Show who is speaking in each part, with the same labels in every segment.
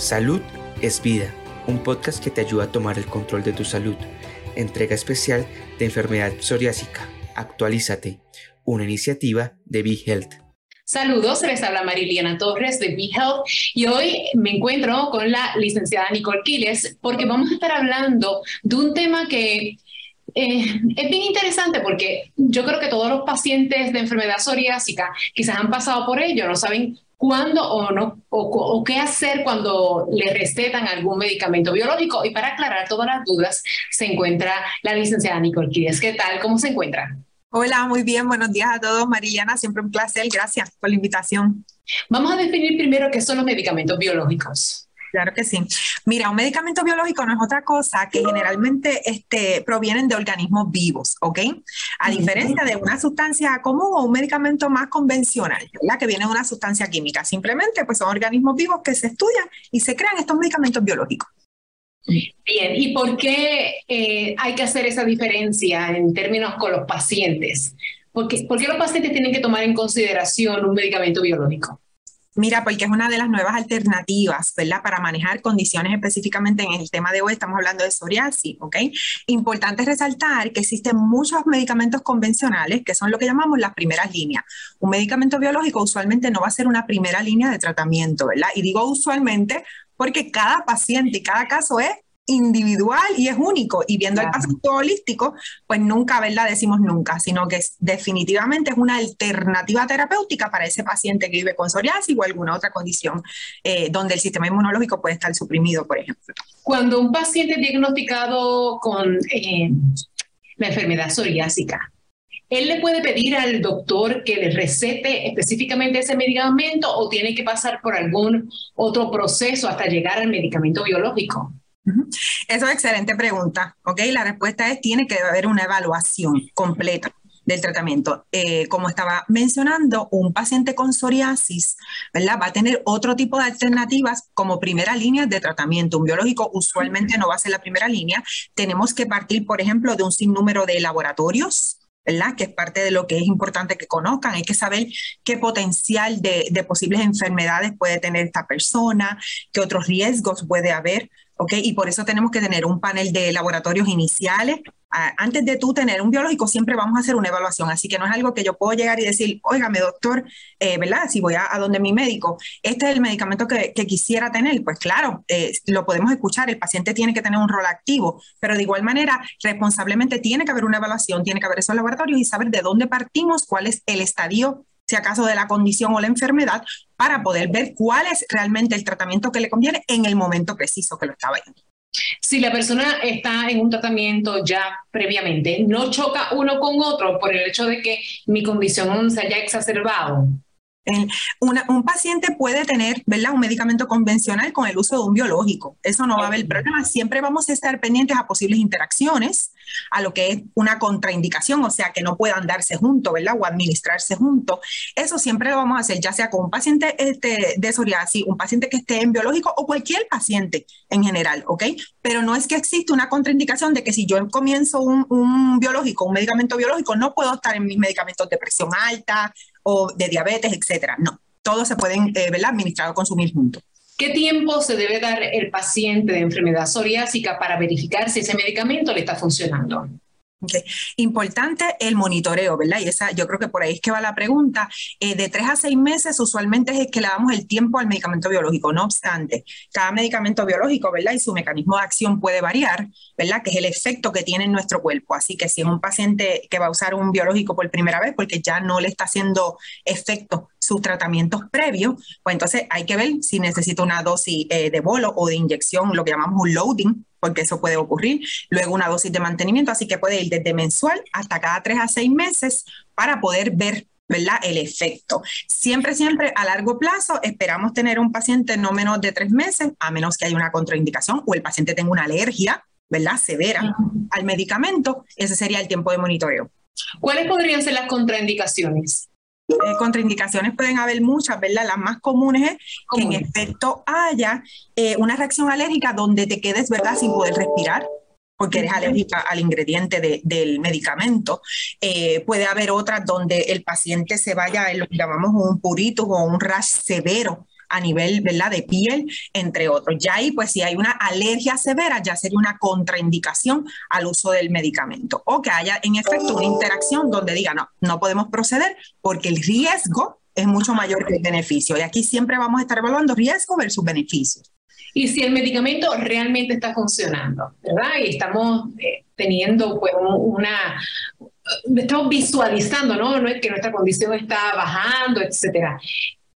Speaker 1: Salud es vida, un podcast que te ayuda a tomar el control de tu salud. Entrega especial de enfermedad psoriásica. Actualízate, una iniciativa de Be Health.
Speaker 2: Saludos, les habla Mariliana Torres de Be Health y hoy me encuentro con la licenciada Nicole Quiles porque vamos a estar hablando de un tema que eh, es bien interesante porque yo creo que todos los pacientes de enfermedad psoriásica quizás han pasado por ello, no saben cuándo o no, o, qué hacer cuando le recetan algún medicamento biológico. Y para aclarar todas las dudas, se encuentra la licenciada Nicole Quiles. ¿Qué tal? ¿Cómo se encuentra?
Speaker 3: Hola, muy bien. Buenos días a todos. Mariana, siempre un placer. Gracias por la invitación.
Speaker 2: Vamos a definir primero qué son los medicamentos biológicos.
Speaker 3: Claro que sí. Mira, un medicamento biológico no es otra cosa que generalmente este, provienen de organismos vivos, ¿ok? A diferencia de una sustancia común o un medicamento más convencional, ¿verdad? Que viene de una sustancia química. Simplemente, pues son organismos vivos que se estudian y se crean estos medicamentos biológicos.
Speaker 2: Bien, ¿y por qué eh, hay que hacer esa diferencia en términos con los pacientes? ¿Por qué, ¿Por qué los pacientes tienen que tomar en consideración un medicamento biológico?
Speaker 3: Mira, porque es una de las nuevas alternativas, ¿verdad? Para manejar condiciones específicamente en el tema de hoy, estamos hablando de psoriasis, ¿ok? Importante resaltar que existen muchos medicamentos convencionales que son lo que llamamos las primeras líneas. Un medicamento biológico usualmente no va a ser una primera línea de tratamiento, ¿verdad? Y digo usualmente porque cada paciente y cada caso es individual y es único. Y viendo el paciente holístico, pues nunca, ¿verdad? Decimos nunca, sino que definitivamente es una alternativa terapéutica para ese paciente que vive con psoriasis o alguna otra condición eh, donde el sistema inmunológico puede estar suprimido, por ejemplo.
Speaker 2: Cuando un paciente es diagnosticado con eh, la enfermedad psoriásica, ¿Él le puede pedir al doctor que le recete específicamente ese medicamento o tiene que pasar por algún otro proceso hasta llegar al medicamento biológico?
Speaker 3: Eso es excelente pregunta, ¿ok? La respuesta es tiene que haber una evaluación completa del tratamiento. Eh, como estaba mencionando, un paciente con psoriasis, ¿verdad? Va a tener otro tipo de alternativas como primera línea de tratamiento. Un biológico usualmente no va a ser la primera línea. Tenemos que partir, por ejemplo, de un sinnúmero de laboratorios, ¿verdad? Que es parte de lo que es importante que conozcan. Hay que saber qué potencial de, de posibles enfermedades puede tener esta persona, qué otros riesgos puede haber ¿ok? Y por eso tenemos que tener un panel de laboratorios iniciales. Antes de tú tener un biológico, siempre vamos a hacer una evaluación, así que no es algo que yo puedo llegar y decir, óigame, doctor, eh, ¿verdad? Si voy a, donde mi médico, este es el medicamento que, quisiera tener, pues claro, eh, lo podemos escuchar, el paciente tiene que tener un rol activo, pero de igual manera, responsablemente tiene que haber una evaluación, tiene que haber esos laboratorios y saber de dónde partimos, cuál es el estadio si acaso de la condición o la enfermedad, para poder ver cuál es realmente el tratamiento que le conviene en el momento preciso que lo estaba viendo.
Speaker 2: Si la persona está en un tratamiento ya previamente, no choca uno con otro por el hecho de que mi condición se haya exacerbado
Speaker 3: un paciente puede tener ¿verdad? un medicamento convencional con el uso de un biológico. Eso no va a haber problema. Siempre vamos a estar pendientes a posibles interacciones, a lo que es una contraindicación, o sea, que no puedan darse juntos, ¿verdad? O administrarse juntos. Eso siempre lo vamos a hacer, ya sea con un paciente este, de psoriasis, un paciente que esté en biológico o cualquier paciente en general, ¿ok? Pero no es que existe una contraindicación de que si yo comienzo un, un biológico, un medicamento biológico, no puedo estar en mis medicamentos de presión alta, o de diabetes, etcétera. No, todos se pueden eh, administrar o consumir juntos.
Speaker 2: ¿Qué tiempo se debe dar el paciente de enfermedad psoriásica para verificar si ese medicamento le está funcionando?
Speaker 3: Importante el monitoreo, ¿verdad? Y esa, yo creo que por ahí es que va la pregunta. Eh, de tres a seis meses usualmente es que le damos el tiempo al medicamento biológico. No obstante, cada medicamento biológico, ¿verdad? Y su mecanismo de acción puede variar, ¿verdad? Que es el efecto que tiene en nuestro cuerpo. Así que si es un paciente que va a usar un biológico por primera vez porque ya no le está haciendo efecto sus tratamientos previos, pues entonces hay que ver si necesita una dosis eh, de bolo o de inyección, lo que llamamos un loading, porque eso puede ocurrir. Luego una dosis de mantenimiento, así que puede ir desde mensual hasta cada tres a seis meses para poder ver ¿verdad? El efecto. Siempre, siempre a largo plazo esperamos tener un paciente no menos de tres meses, a menos que haya una contraindicación o el paciente tenga una alergia, ¿verdad? Severa al medicamento. Ese sería el tiempo de monitoreo.
Speaker 2: ¿Cuáles podrían ser las contraindicaciones?
Speaker 3: Eh, contraindicaciones pueden haber muchas, ¿verdad? Las más comunes es que en efecto haya eh, una reacción alérgica donde te quedes, ¿verdad?, sin poder respirar porque eres alérgica al ingrediente del medicamento. Eh, puede haber otras donde el paciente se vaya a lo que llamamos un purito o un rash severo a nivel ¿verdad? de piel, entre otros. Ya ahí, pues si hay una alergia severa, ya sería una contraindicación al uso del medicamento o que haya en efecto una interacción donde diga, no, no podemos proceder porque el riesgo es mucho mayor que el beneficio. Y aquí siempre vamos a estar evaluando riesgo versus beneficio.
Speaker 2: Y si el medicamento realmente está funcionando, ¿verdad? Y estamos eh, teniendo pues una, estamos visualizando, ¿no? Que nuestra condición está bajando, etcétera.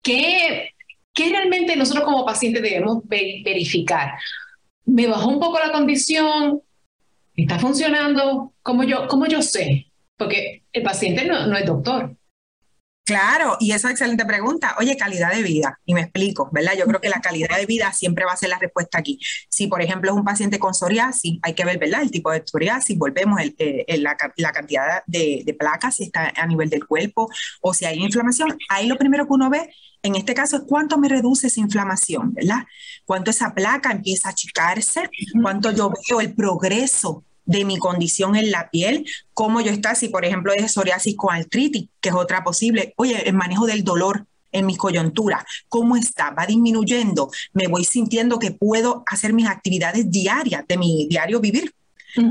Speaker 2: ¿Qué, ¿Qué realmente nosotros como pacientes debemos verificar? ¿Me bajó un poco la condición? ¿Está funcionando? ¿Cómo yo, cómo yo sé? Porque el paciente no, no es doctor.
Speaker 3: Claro, y esa excelente pregunta. Oye, calidad de vida, y me explico, ¿verdad? Yo creo que la calidad de vida siempre va a ser la respuesta aquí. Si, por ejemplo, es un paciente con psoriasis, hay que ver, ¿verdad? El tipo de psoriasis, volvemos, el, la, la, cantidad de, de placas, si está a nivel del cuerpo o si hay inflamación. Ahí lo primero que uno ve en este caso es cuánto me reduce esa inflamación, ¿verdad? Cuánto esa placa empieza a achicarse, cuánto yo veo el progreso de mi condición en la piel, cómo yo está, si por ejemplo es psoriasis con artritis, que es otra posible, oye, el manejo del dolor en mi coyuntura, cómo está, va disminuyendo, me voy sintiendo que puedo hacer mis actividades diarias de mi diario vivir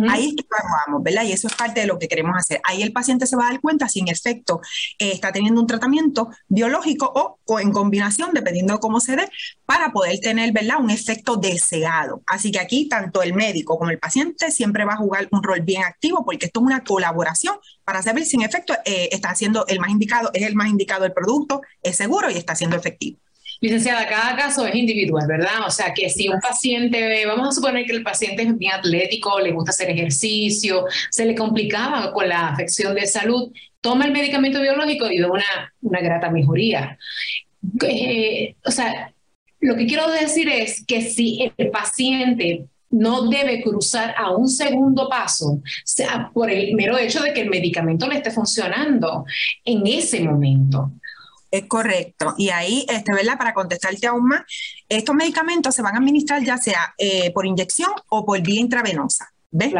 Speaker 3: Ahí es que evaluamos, ¿verdad? Y eso es parte de lo que queremos hacer. Ahí el paciente se va a dar cuenta si en efecto eh, está teniendo un tratamiento biológico o, en combinación, dependiendo de cómo se dé, para poder tener, ¿verdad? Un efecto deseado. Así que aquí tanto el médico como el paciente siempre va a jugar un rol bien activo porque esto es una colaboración para saber si en efecto eh, está siendo el más indicado, es el más indicado el producto, es seguro y está siendo efectivo.
Speaker 2: Licenciada, cada caso es individual, ¿verdad? O sea, que si un paciente, vamos a suponer que el paciente es bien atlético, le gusta hacer ejercicio, se le complicaba con la afección de salud, toma el medicamento biológico y ve una, una grata mejoría. Eh, o sea, lo que quiero decir es que si el paciente no debe cruzar a un segundo paso sea, por el mero hecho de que el medicamento le esté funcionando en ese momento.
Speaker 3: Es correcto. Y ahí, este, ¿verdad? Para contestarte aún más, estos medicamentos se van a administrar ya sea eh, por inyección o por vía intravenosa. ¿Ves?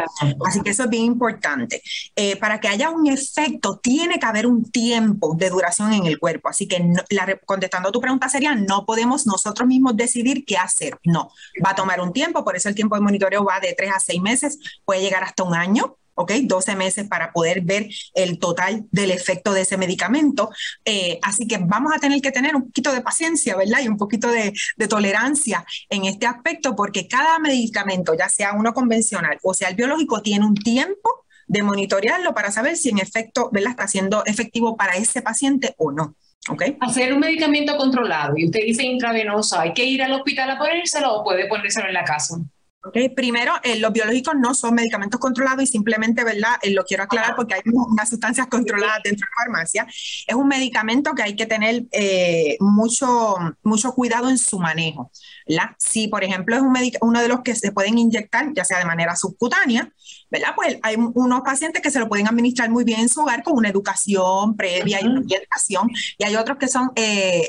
Speaker 3: Así que eso es bien importante. Eh, para que haya un efecto, tiene que haber un tiempo de duración en el cuerpo. Así que, la, contestando a tu pregunta sería, no podemos nosotros mismos decidir qué hacer. No, va a tomar un tiempo, por eso el tiempo de monitoreo va de tres a seis meses, puede llegar hasta un año. ¿Ok? 12 meses para poder ver el total del efecto de ese medicamento. Eh, así que vamos a tener que tener un poquito de paciencia, ¿verdad? Y un poquito de, tolerancia en este aspecto, porque cada medicamento, ya sea uno convencional o sea el biológico, tiene un tiempo de monitorearlo para saber si en efecto, ¿verdad? Está siendo efectivo para ese paciente o no. Okay.
Speaker 2: Hacer un medicamento controlado y usted dice intravenoso, ¿hay que ir al hospital a ponérselo o puede ponérselo en la casa?
Speaker 3: Okay. Primero, eh, los biológicos no son medicamentos controlados y simplemente, ¿verdad? Eh, lo quiero aclarar porque hay unas sustancias controladas dentro de la farmacia. Es un medicamento que hay que tener eh, mucho, mucho cuidado en su manejo. ¿verdad? Si, por ejemplo, es un uno de los que se pueden inyectar, ya sea de manera subcutánea, ¿verdad? Pues hay unos pacientes que se lo pueden administrar muy bien en su hogar con una educación previa y una orientación, y hay otros que son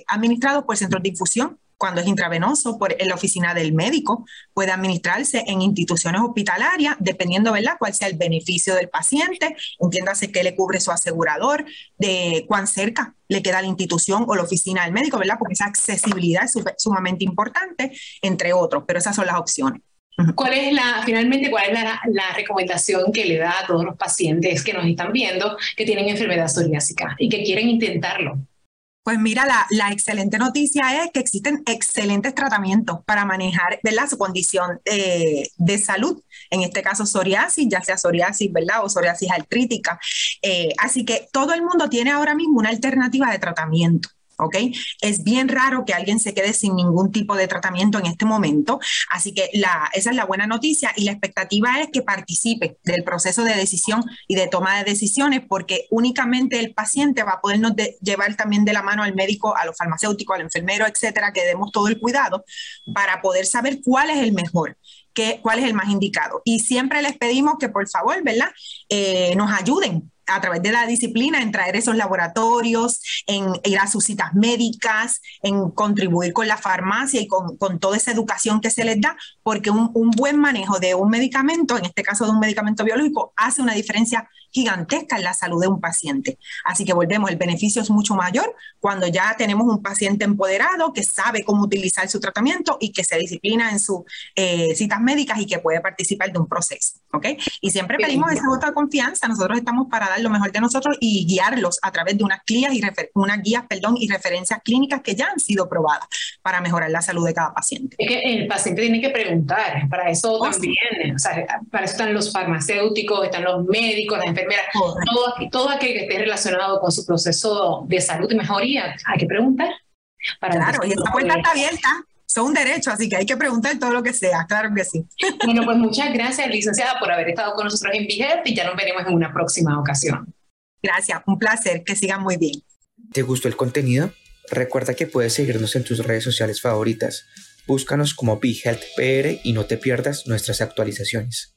Speaker 3: administrados por centros de infusión cuando es intravenoso, por, la oficina del médico, puede administrarse en instituciones hospitalarias, dependiendo, ¿verdad?, cuál sea el beneficio del paciente, entiéndase qué le cubre su asegurador, de cuán cerca le queda la institución o la oficina del médico, ¿verdad?, porque esa accesibilidad es sumamente importante, entre otros, pero esas son las opciones.
Speaker 2: ¿Cuál es la, finalmente, cuál es la, la, recomendación que le da a todos los pacientes que nos están viendo que tienen enfermedad psoriásica y que quieren intentarlo?
Speaker 3: Pues mira, la, excelente noticia es que existen excelentes tratamientos para manejar ¿verdad? su condición eh, de salud, en este caso psoriasis, ya sea psoriasis ¿verdad? o psoriasis artrítica. Eh, así que todo el mundo tiene ahora mismo una alternativa de tratamiento. ¿Ok? Es bien raro que alguien se quede sin ningún tipo de tratamiento en este momento, así que esa es la buena noticia y la expectativa es que participe del proceso de decisión y de toma de decisiones porque únicamente el paciente va a podernos llevar también de la mano al médico, a los farmacéuticos, al enfermero, etcétera, que demos todo el cuidado para poder saber cuál es el mejor. cuál es el más indicado. Y siempre les pedimos que por favor, ¿verdad? Eh, nos ayuden a través de la disciplina en traer esos laboratorios, en ir a sus citas médicas, en contribuir con la farmacia y con, toda esa educación que se les da, porque un, buen manejo de un medicamento, en este caso de un medicamento biológico, hace una diferencia gigantesca en la salud de un paciente. Así que volvemos, el beneficio es mucho mayor cuando ya tenemos un paciente empoderado que sabe cómo utilizar su tratamiento y que se disciplina en sus eh, citas médicas y que puede participar de un proceso. ¿ok? Y siempre pedimos esa voto de confianza. Nosotros estamos para dar lo mejor de nosotros y guiarlos a través de unas guías y, unas guías, perdón, y referencias clínicas que ya han sido probadas para mejorar la salud de cada paciente.
Speaker 2: Es que el paciente tiene que preguntar, para eso oh, también, o sea, para eso están los farmacéuticos, están los médicos, las enfermeras, todo, todo aquel que esté relacionado con su proceso de salud y mejoría, hay que preguntar.
Speaker 3: Para claro, y esta puerta está abierta son un derecho, así que hay que preguntar todo lo que sea, claro que sí.
Speaker 2: Bueno, pues muchas gracias, licenciada, por haber estado con nosotros en Vigel y ya nos veremos en una próxima ocasión.
Speaker 3: Gracias, un placer, que sigan muy bien.
Speaker 1: ¿Te gustó el contenido? Recuerda que puedes seguirnos en tus redes sociales favoritas. Búscanos como BeHealthPR y no te pierdas nuestras actualizaciones.